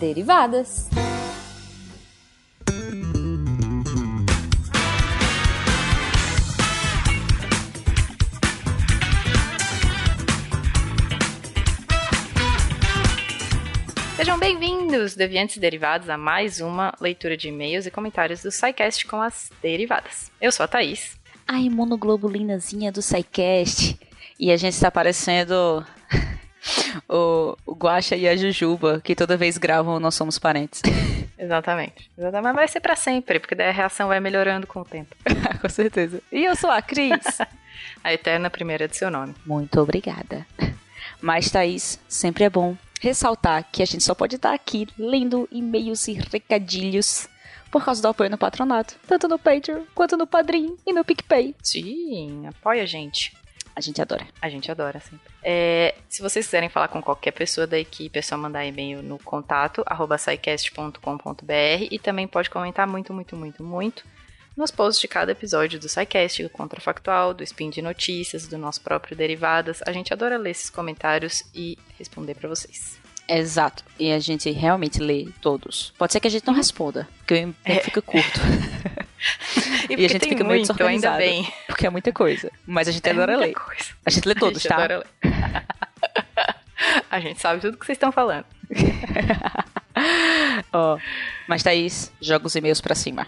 derivadas. Sejam bem-vindos, deviantes e derivados, a mais uma leitura de e-mails e comentários do SciCast com as derivadas. Eu sou a Thaís. A imunoglobulinazinha do SciCast. E a gente está parecendo o, o Guaxa e a Jujuba, que toda vez gravam Nós Somos Parentes. Exatamente. Exatamente. Mas vai ser para sempre, porque daí a reação vai melhorando com o tempo. com certeza. E eu sou a Cris. a eterna primeira de seu nome. Muito obrigada. Mas, Thaís, sempre é bom ressaltar que a gente só pode estar aqui lendo e-mails e recadilhos por causa do apoio no patronato, tanto no Patreon quanto no Padrim e no PicPay. Sim, apoia a gente. A gente adora. A gente adora, sempre. É, se vocês quiserem falar com qualquer pessoa da equipe, é só mandar e-mail no contato, arroba e também pode comentar muito, muito, muito, muito nos posts de cada episódio do SciCast, do Contrafactual, do Spin de Notícias, do nosso próprio Derivadas. A gente adora ler esses comentários e responder para vocês. Exato. E a gente realmente lê todos. Pode ser que a gente não responda, porque o tempo é. fica curto. e, e, a gente fica muito, meio ainda bem. Porque é muita coisa. Mas a gente é adora ler. Coisa. A gente lê todos, a gente tá? Adora ler. a gente sabe tudo que vocês estão falando. Oh, mas Thaís, joga os e-mails pra cima.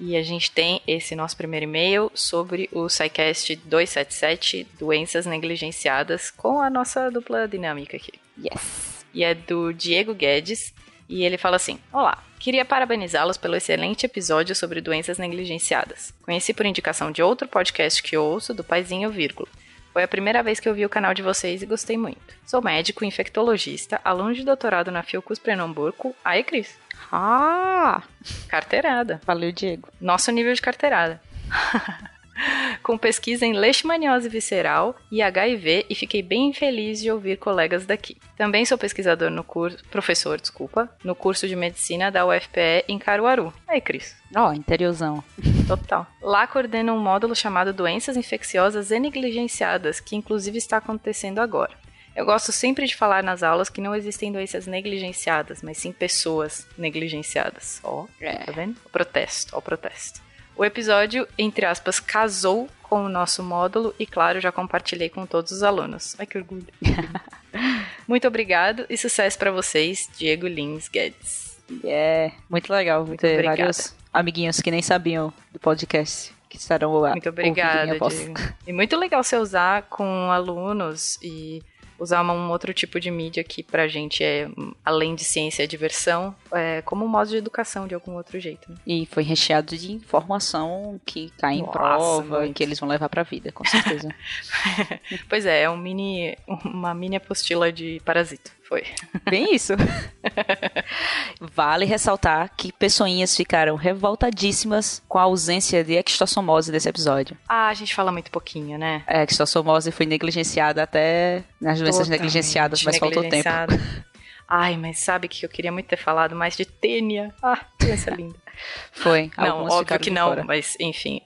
E a gente tem esse nosso primeiro e-mail sobre o SciCast 277, Doenças Negligenciadas, com a nossa dupla dinâmica aqui. Yes! E é do Diego Guedes, e ele fala assim: Olá, queria parabenizá-los pelo excelente episódio sobre doenças negligenciadas. Conheci por indicação de outro podcast que ouço, do Paizinho Vírgula. Foi a primeira vez que eu vi o canal de vocês e gostei muito. Sou médico infectologista, aluno de doutorado na Fiocruz Pernambuco. Aí, Cris. Ah! Carteirada. Valeu, Diego. Nosso nível de carteirada. com pesquisa em leishmaniose visceral e HIV e fiquei bem feliz de ouvir colegas daqui. Também sou pesquisador no curso, professor, desculpa, no curso de medicina da UFPE em Caruaru. Aí, Cris. Ó, oh, interiorzão. Total. Lá coordeno um módulo chamado Doenças Infecciosas e Negligenciadas, que inclusive está acontecendo agora. Eu gosto sempre de falar nas aulas que não existem doenças negligenciadas, mas sim pessoas negligenciadas. Ó, oh, é. tá vendo? O protesto, ó, o protesto. O episódio, entre aspas, casou com o nosso módulo e, claro, já compartilhei com todos os alunos. Ai, que orgulho. muito obrigado e sucesso para vocês, Diego Lins Guedes. É, muito legal muito ter obrigada. vários amiguinhos que nem sabiam do podcast que estarão lá. Muito obrigada, Diego. E muito legal você usar com alunos e usar um outro tipo de mídia que pra gente é, além de ciência, é diversão, é como um modo de educação de algum outro jeito. Né? E foi recheado de informação que cai em Nossa, prova, muito. que eles vão levar pra vida, com certeza. pois é, é um mini, uma mini apostila de parasito. Foi. Bem isso. vale ressaltar que pessoinhas ficaram revoltadíssimas com a ausência de extossomose desse episódio. Ah, a gente fala muito pouquinho, né? A extossomose foi negligenciada até nas doenças Totalmente negligenciadas, mas faltou tempo. Ai, mas sabe que eu queria muito ter falado mais de tênia. Ah, doença linda. Foi. Não, óbvio que não, fora. mas enfim.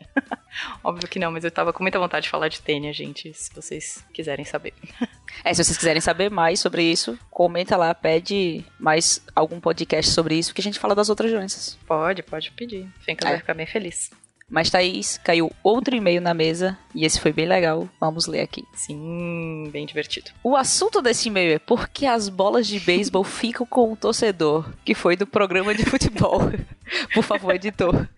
Óbvio que não, mas eu tava com muita vontade de falar de tênia, gente, se vocês quiserem saber. É, se vocês quiserem saber mais sobre isso, comenta lá, pede mais algum podcast sobre isso, que a gente fala das outras doenças. Pode, pode pedir. Fica é. vai ficar bem feliz. Mas, Thaís, caiu outro e-mail na mesa e esse foi bem legal. Vamos ler aqui. Sim, bem divertido. O assunto desse e-mail é por que as bolas de beisebol ficam com o torcedor, que foi do programa de futebol. Por favor, editor.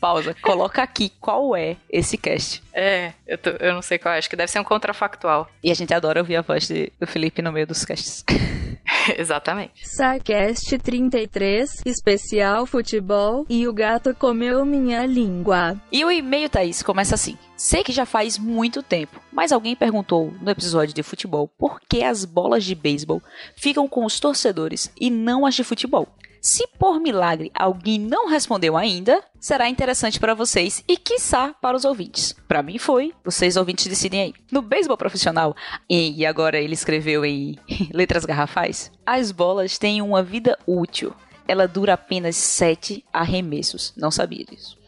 Pausa. Coloca aqui qual é esse cast. É, eu, tô, eu não sei qual é. Acho que deve ser um contrafactual. E a gente adora ouvir a voz de, do Felipe no meio dos casts. Exatamente. Sarcast 33, especial futebol e o gato comeu minha língua. E o e-mail, Thaís, começa assim. Sei que já faz muito tempo, mas alguém perguntou no episódio de futebol por que as bolas de beisebol ficam com os torcedores e não as de futebol. Se por milagre alguém não respondeu ainda, será interessante para vocês e quiçá para os ouvintes. Para mim foi, vocês ouvintes decidem aí. No beisebol profissional, e agora ele escreveu em letras garrafais, as bolas têm uma vida útil. Ela dura apenas 7 arremessos. Não sabia disso.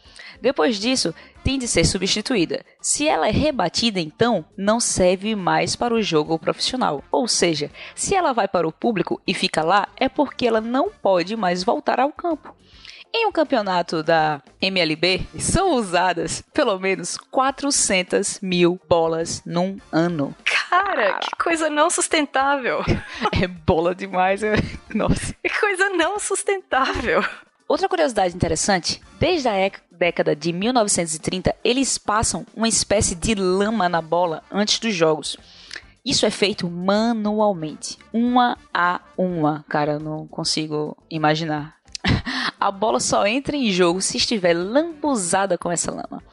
Depois disso, tem de ser substituída. Se ela é rebatida, então não serve mais para o jogo profissional. Ou seja, se ela vai para o público e fica lá, é porque ela não pode mais voltar ao campo. Em um campeonato da MLB, são usadas pelo menos 400 mil bolas num ano. Cara, que coisa não sustentável. É bola demais, é... nossa. Que coisa não sustentável. Outra curiosidade interessante, desde a década de 1930, eles passam uma espécie de lama na bola antes dos jogos. Isso é feito manualmente, uma a uma. Cara, eu não consigo imaginar. A bola só entra em jogo se estiver lambuzada com essa lama.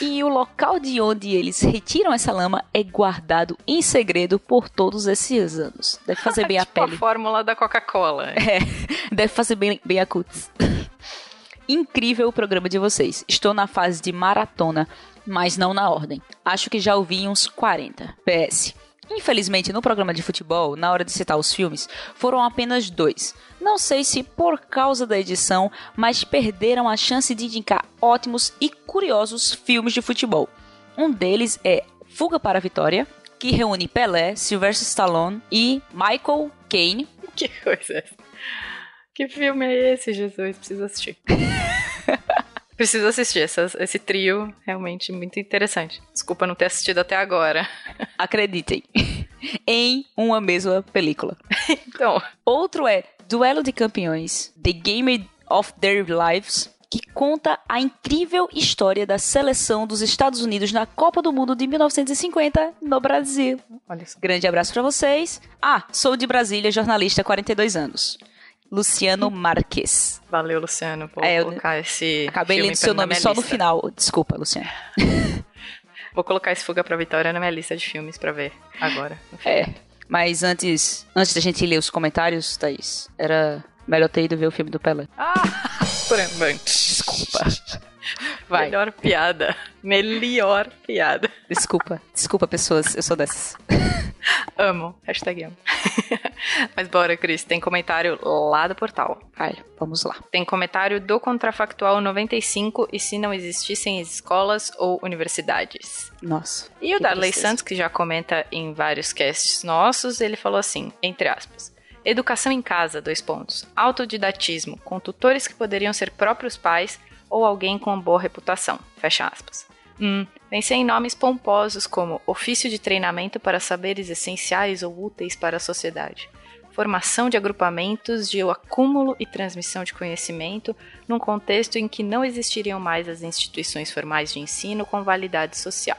E o local de onde eles retiram essa lama é guardado em segredo por todos esses anos. Deve fazer bem tipo a pele. a fórmula da Coca-Cola. É, deve fazer bem, bem a cutis. Incrível o programa de vocês. Estou na fase de maratona, mas não na ordem. Acho que já ouvi uns 40. PS. Infelizmente, no programa de futebol, na hora de citar os filmes, foram apenas dois. Não sei se por causa da edição, mas perderam a chance de indicar ótimos e curiosos filmes de futebol. Um deles é Fuga para a Vitória, que reúne Pelé, Sylvester Stallone e Michael Caine. Que coisa. Que filme é esse, Jesus? Preciso assistir. Preciso assistir essa, esse trio, realmente muito interessante. Desculpa não ter assistido até agora. Acreditem. em uma mesma película. então. Outro é Duelo de Campeões, The Game of Their Lives, que conta a incrível história da seleção dos Estados Unidos na Copa do Mundo de 1950 no Brasil. Olha, grande abraço para vocês. Ah, sou de Brasília, jornalista, 42 anos. Luciano Marques. Valeu, Luciano, por é, colocar esse. Acabei lendo seu nome só lista. no final. Desculpa, Luciano. Vou colocar esse Fuga pra Vitória na minha lista de filmes pra ver agora. É. Mas antes, antes da gente ler os comentários, Thaís, era melhor ter ido ver o filme do Pelé. Ah! Desculpa. Vai. Melhor piada. Melhor piada. Desculpa. Desculpa, pessoas. Eu sou dessas. amo. Hashtag amo. Mas bora, Cris. Tem comentário lá do portal. Vai, vamos lá. Tem comentário do Contrafactual 95 e se não existissem escolas ou universidades. Nossa. E o Darley Santos, que já comenta em vários casts nossos, ele falou assim, entre aspas. Educação em casa, dois pontos. Autodidatismo, com tutores que poderiam ser próprios pais ou alguém com boa reputação. Fecha aspas. Hum, pensei em nomes pomposos como ofício de treinamento para saberes essenciais ou úteis para a sociedade, formação de agrupamentos de acúmulo e transmissão de conhecimento num contexto em que não existiriam mais as instituições formais de ensino com validade social.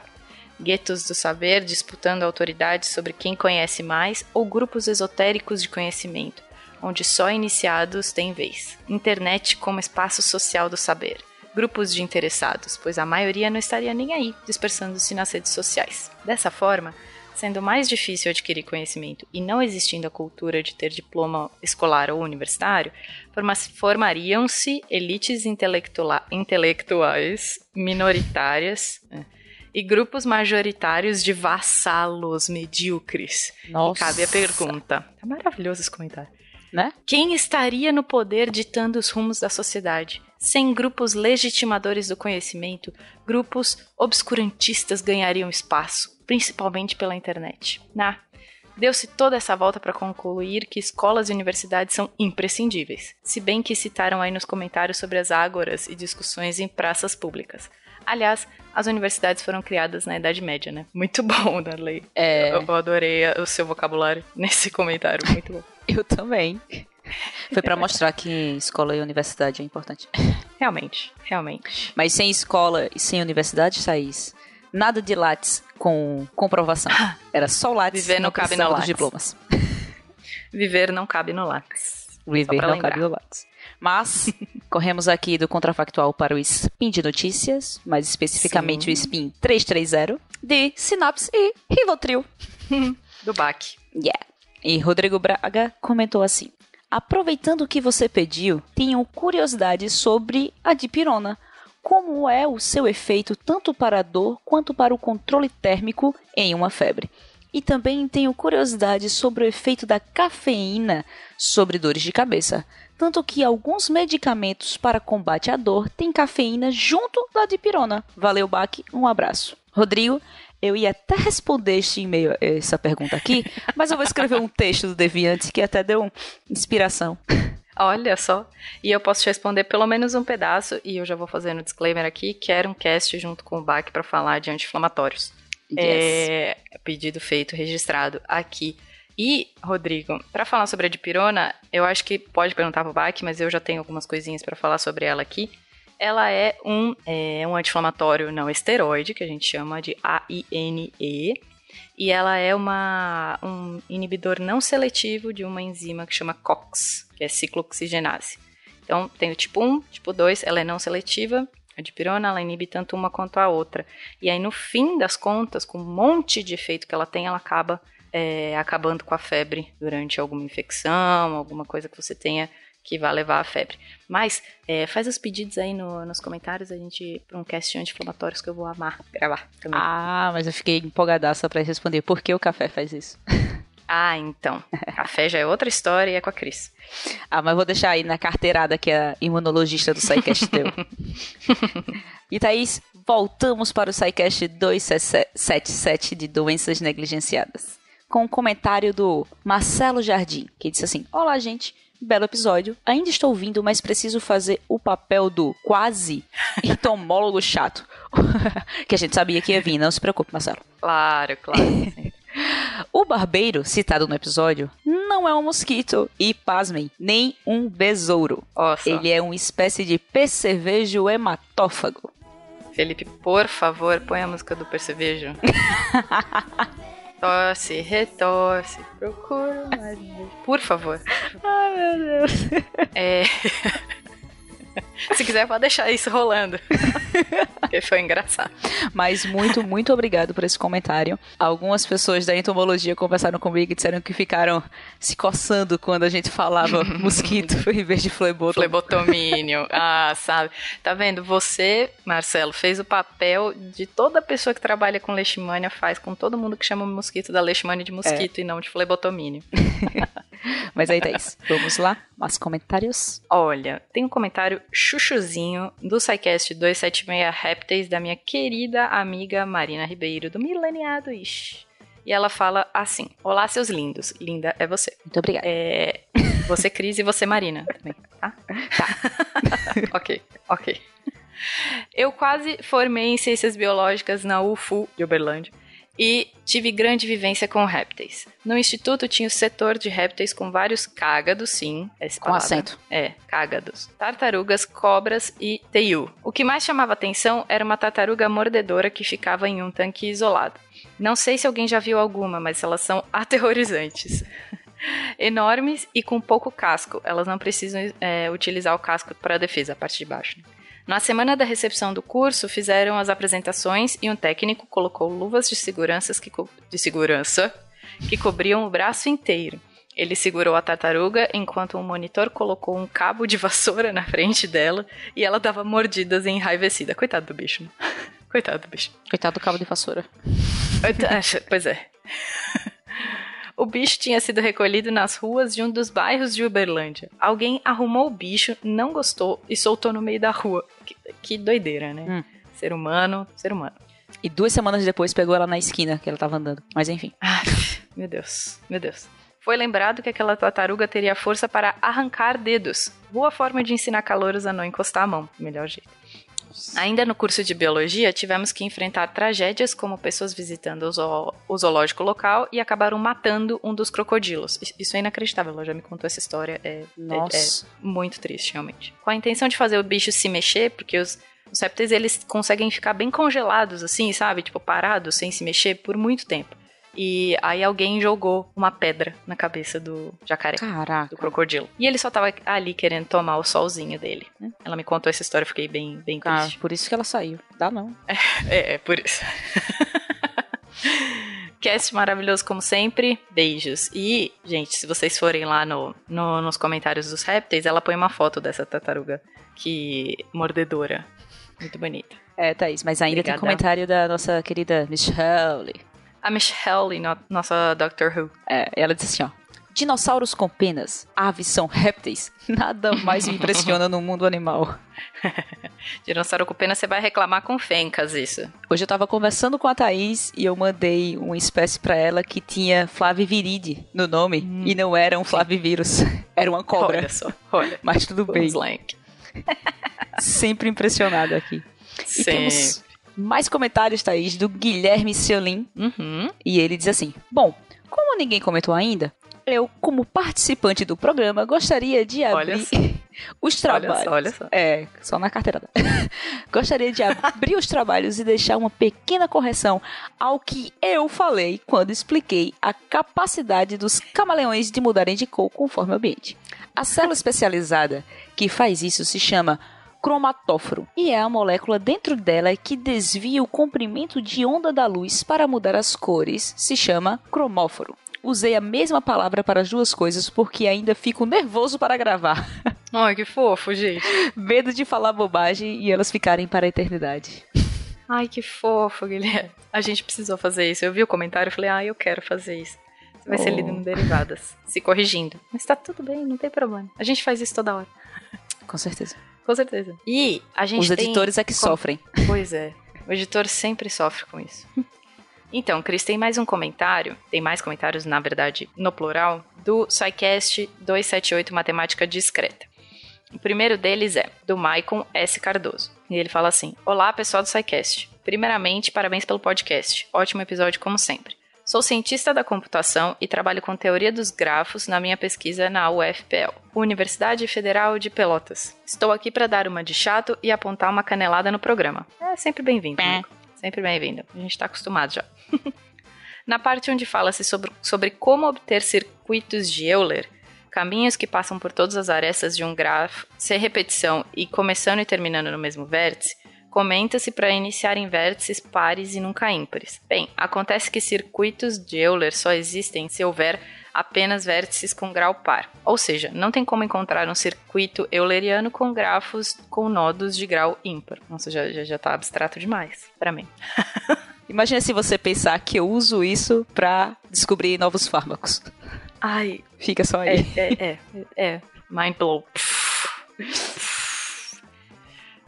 Guetos do saber disputando autoridade sobre quem conhece mais ou grupos esotéricos de conhecimento, onde só iniciados têm vez. Internet como espaço social do saber. Grupos de interessados, pois a maioria não estaria nem aí, dispersando-se nas redes sociais. Dessa forma, sendo mais difícil adquirir conhecimento e não existindo a cultura de ter diploma escolar ou universitário, formariam-se elites intelectuais minoritárias. Né, e grupos majoritários de vassalos medíocres. Nossa. E cabe a pergunta. Tá maravilhoso esse comentário né? Quem estaria no poder ditando os rumos da sociedade? Sem grupos legitimadores do conhecimento, grupos obscurantistas ganhariam espaço, principalmente pela internet. Na Deu-se toda essa volta para concluir que escolas e universidades são imprescindíveis, se bem que citaram aí nos comentários sobre as ágoras e discussões em praças públicas. Aliás, as universidades foram criadas na Idade Média, né? Muito bom, Darley. É... Eu, eu adorei o seu vocabulário nesse comentário, muito bom. Eu também. Foi para mostrar que escola e universidade é importante. Realmente, realmente. Mas sem escola e sem universidade, Thaís, nada de Lattes com comprovação. Era só Lattes. Viver não cabe no Lattes. diplomas. Viver não cabe no Lattes. Viver não lembrar. cabe no Lattes. Mas corremos aqui do contrafactual para o Spin de Notícias, mais especificamente Sim. o Spin 330 de Sinapse e Rivotril. do BAC. Yeah. E Rodrigo Braga comentou assim: Aproveitando que você pediu, tenho curiosidade sobre a dipirona. Como é o seu efeito tanto para a dor quanto para o controle térmico em uma febre? E também tenho curiosidade sobre o efeito da cafeína sobre dores de cabeça. Tanto que alguns medicamentos para combate à dor têm cafeína junto da dipirona. Valeu, Bac, um abraço. Rodrigo, Eu ia até responder este e-mail, essa pergunta aqui, mas eu vou escrever um texto do Deviante que até deu inspiração. Olha só. E eu posso te responder pelo menos um pedaço, e eu já vou fazendo um disclaimer aqui, que era um cast junto com o BAC para falar de anti-inflamatórios. Yes. É, pedido feito, registrado aqui. E, Rodrigo, para falar sobre a dipirona, eu acho que pode perguntar pro BAC, mas eu já tenho algumas coisinhas para falar sobre ela aqui. Ela é um, é um anti-inflamatório não esteroide, que a gente chama de AINE, e ela é uma, um inibidor não seletivo de uma enzima que chama COX, que é ciclooxigenase. Então, tem o tipo 1, tipo 2, ela é não seletiva, a dipirona ela inibe tanto uma quanto a outra. E aí, no fim das contas, com um monte de efeito que ela tem, ela acaba é, acabando com a febre durante alguma infecção, alguma coisa que você tenha que vai levar a febre. Mas é, faz os pedidos aí no, nos comentários, a gente, para um cast anti-inflamatórios que eu vou amar gravar também. Ah, mas eu fiquei empolgadaça para responder por que o café faz isso. Ah, então. Café já é outra história e é com a Cris. Ah, mas vou deixar aí na carteirada que é a imunologista do SciCast deu. e Thaís, voltamos para o SciCast 277 de doenças negligenciadas. Com um comentário do Marcelo Jardim, que disse assim: Olá, gente. Belo episódio. Ainda estou ouvindo, mas preciso fazer o papel do quase entomólogo chato. que a gente sabia que ia vir, não se preocupe, Marcelo. Claro, claro. O barbeiro, citado no episódio, não é um mosquito e, pasmem, nem um besouro. Nossa. Ele é uma espécie de percevejo hematófago. Felipe, por favor, põe a música do Percevejo. Torce, retorce, procura mais. Por favor. Ai, meu Deus. É... Se quiser, pode deixar isso rolando. Porque foi engraçado. Mas muito, muito obrigado por esse comentário. Algumas pessoas da entomologia conversaram comigo e disseram que ficaram se coçando quando a gente falava mosquito em vez de flebotomínio. Flebotomínio. Ah, sabe. Tá vendo? Você, Marcelo, fez o papel de toda pessoa que trabalha com leishmania faz com todo mundo que chama o mosquito da leishmania de mosquito é. e não de flebotomínio. Mas aí, Thaís, vamos lá? Mais comentários? Olha, tem um comentário chuchuzinho do SciCast 276 Répteis da minha querida amiga Marina Ribeiro, do Mileniado Ish. E ela fala assim: Olá, seus lindos. Linda é você. Muito obrigada. É, você, Cris, e você, Marina, também, tá? Tá. ok, ok. Eu quase formei em Ciências Biológicas na UFU de Uberlândia e tive grande vivência com répteis. No instituto tinha o setor de répteis com vários cágados, sim. Com palavra. acento. É, cágados. Tartarugas, cobras e teiu. O que mais chamava atenção era uma tartaruga mordedora que ficava em um tanque isolado. Não sei se alguém já viu alguma, mas elas são aterrorizantes. Enormes e com pouco casco. Elas não precisam é, utilizar o casco para defesa, a parte de baixo. Né? Na semana da recepção do curso, fizeram as apresentações e um técnico colocou luvas de, seguranças que de segurança que cobriam o braço inteiro. Ele segurou a tartaruga enquanto um monitor colocou um cabo de vassoura na frente dela e ela dava mordidas enraivecida. Coitado do bicho. Né? Coitado do bicho. Coitado do cabo de vassoura. Pois é. O bicho tinha sido recolhido nas ruas de um dos bairros de Uberlândia. Alguém arrumou o bicho, não gostou e soltou no meio da rua. Que, que doideira, né? Hum. Ser humano, ser humano. E duas semanas depois pegou ela na esquina que ela tava andando. Mas enfim. Ai, meu Deus, meu Deus. Foi lembrado que aquela tartaruga teria força para arrancar dedos. Boa forma de ensinar calouros a não encostar a mão. Melhor jeito. Ainda no curso de biologia, tivemos que enfrentar tragédias como pessoas visitando o, zoo, o zoológico local e acabaram matando um dos crocodilos. Isso é inacreditável, ela já me contou essa história. É, é, é muito triste, realmente. Com a intenção de fazer o bicho se mexer, porque os, os répteis eles conseguem ficar bem congelados, assim, sabe? Tipo, parados, sem se mexer por muito tempo. E aí alguém jogou uma pedra na cabeça do jacaré. Caraca. Do crocodilo. E ele só tava ali querendo tomar o solzinho dele. Né? Ela me contou essa história, eu fiquei bem, bem ah, triste. por isso que ela saiu. Dá não. É, é por isso. Cast maravilhoso como sempre. Beijos. E, gente, se vocês forem lá no, no, nos comentários dos répteis, ela põe uma foto dessa tartaruga que mordedora. Muito bonita. É, Thaís, mas ainda Obrigada. tem comentário da nossa querida Michelle a Michelle, no, nossa Doctor Who. É, ela disse assim, ó. Dinossauros com penas, aves são répteis. Nada mais me impressiona no mundo animal. Dinossauro com pena, você vai reclamar com fencas isso. Hoje eu tava conversando com a Thaís e eu mandei uma espécie para ela que tinha Flaviviride no nome hum. e não era um Flavivírus, era uma cobra. Olha só, olha. Mas tudo bem. Sempre impressionado aqui. E temos mais comentários, Thaís, do Guilherme Seolin. Uhum. E ele diz assim: Bom, como ninguém comentou ainda, eu, como participante do programa, gostaria de abrir os trabalhos. Olha só, olha só. É, só na carteirada. gostaria de abrir os trabalhos e deixar uma pequena correção ao que eu falei quando expliquei a capacidade dos camaleões de mudarem de cor conforme o ambiente. A célula especializada que faz isso se chama cromatóforo e é a molécula dentro dela que desvia o comprimento de onda da luz para mudar as cores, se chama cromóforo usei a mesma palavra para as duas coisas porque ainda fico nervoso para gravar. Ai, que fofo, gente. Medo de falar bobagem e elas ficarem para a eternidade. Ai, que fofo, Guilherme. A gente precisou fazer isso. Eu vi o comentário e falei, ah, eu quero fazer isso. Vai oh. ser lido no Derivadas, se corrigindo. Mas tá tudo bem, não tem problema. A gente faz isso toda hora. Com certeza. Com certeza. E a gente Os editores tem... é que sofrem. Pois é. O editor sempre sofre com isso. Então, Cris, tem mais um comentário, tem mais comentários, na verdade, no plural, do SciCast 278 Matemática Discreta. O primeiro deles é do Maicon S. Cardoso. E ele fala assim: Olá, pessoal do SciCast. Primeiramente, parabéns pelo podcast. Ótimo episódio, como sempre. Sou cientista da computação e trabalho com teoria dos grafos na minha pesquisa na UFPL, Universidade Federal de Pelotas. Estou aqui para dar uma de chato e apontar uma canelada no programa. É sempre bem-vindo. Sempre bem-vindo. A gente está acostumado já. Na parte onde fala-se sobre, sobre como obter circuitos de Euler, caminhos que passam por todas as arestas de um grafo, sem repetição e começando e terminando no mesmo vértice, comenta-se para iniciar em vértices pares e nunca ímpares. Bem, acontece que circuitos de Euler só existem se houver apenas vértices com grau par. Ou seja, não tem como encontrar um circuito euleriano com grafos com nodos de grau ímpar. Nossa, já, já, já tá abstrato demais para mim. Imagina se você pensar que eu uso isso para descobrir novos fármacos. Ai. Fica só aí. É, é, é. é. Mind blow.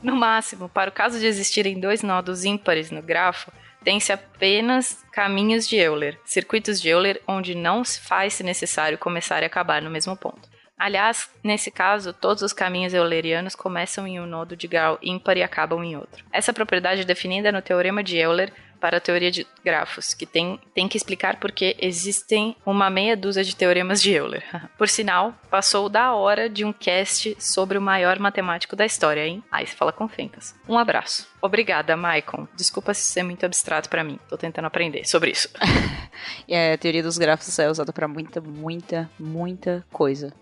No máximo, para o caso de existirem dois nodos ímpares no grafo, tem-se apenas caminhos de Euler, circuitos de Euler onde não se faz necessário começar e acabar no mesmo ponto. Aliás, nesse caso, todos os caminhos eulerianos começam em um nodo de grau ímpar e acabam em outro. Essa propriedade é definida no teorema de Euler para a teoria de grafos, que tem, tem que explicar porque existem uma meia dúzia de teoremas de Euler. Por sinal, passou da hora de um cast sobre o maior matemático da história, hein? Aí você fala com fencas. Um abraço. Obrigada, Maicon. Desculpa se ser muito abstrato para mim. Tô tentando aprender sobre isso. é, a teoria dos grafos é usada para muita, muita, muita coisa.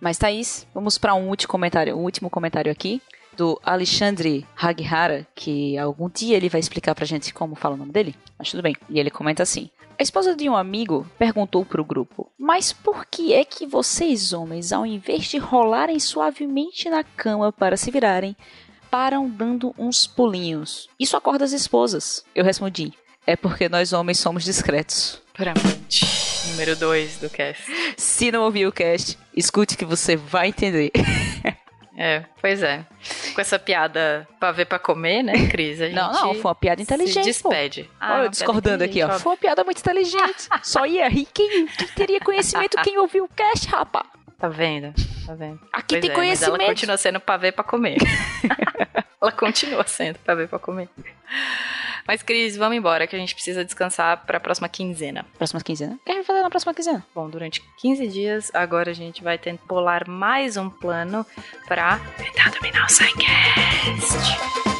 Mas Thaís, vamos para um último comentário, um último comentário aqui do Alexandre Haghara, que algum dia ele vai explicar pra gente como fala o nome dele, mas tudo bem. E ele comenta assim: a esposa de um amigo perguntou pro grupo: Mas por que é que vocês, homens, ao invés de rolarem suavemente na cama para se virarem, param dando uns pulinhos? Isso acorda as esposas. Eu respondi: É porque nós homens somos discretos. Puramente. Número 2 do cast. Se não ouviu o cast, escute que você vai entender. É, pois é. Com essa piada pra ver pra comer, né, Cris? não, não, foi uma piada inteligente. Se despede. Ah, Olha, discordando aqui, ó. Óbvio. Foi uma piada muito inteligente. Só ia rir quem, quem teria conhecimento, quem ouviu o cast, rapá. Tá vendo? Tá vendo? Aqui pois tem é, conhecimento. Mas ela continua sendo pra ver pra comer. ela continua sendo pra ver pra comer. Mas, Cris, vamos embora, que a gente precisa descansar para a próxima quinzena. Próxima quinzena? O que a gente vai fazer na próxima quinzena? Bom, durante 15 dias, agora a gente vai tentar bolar mais um plano para tentar dominar o Psycast.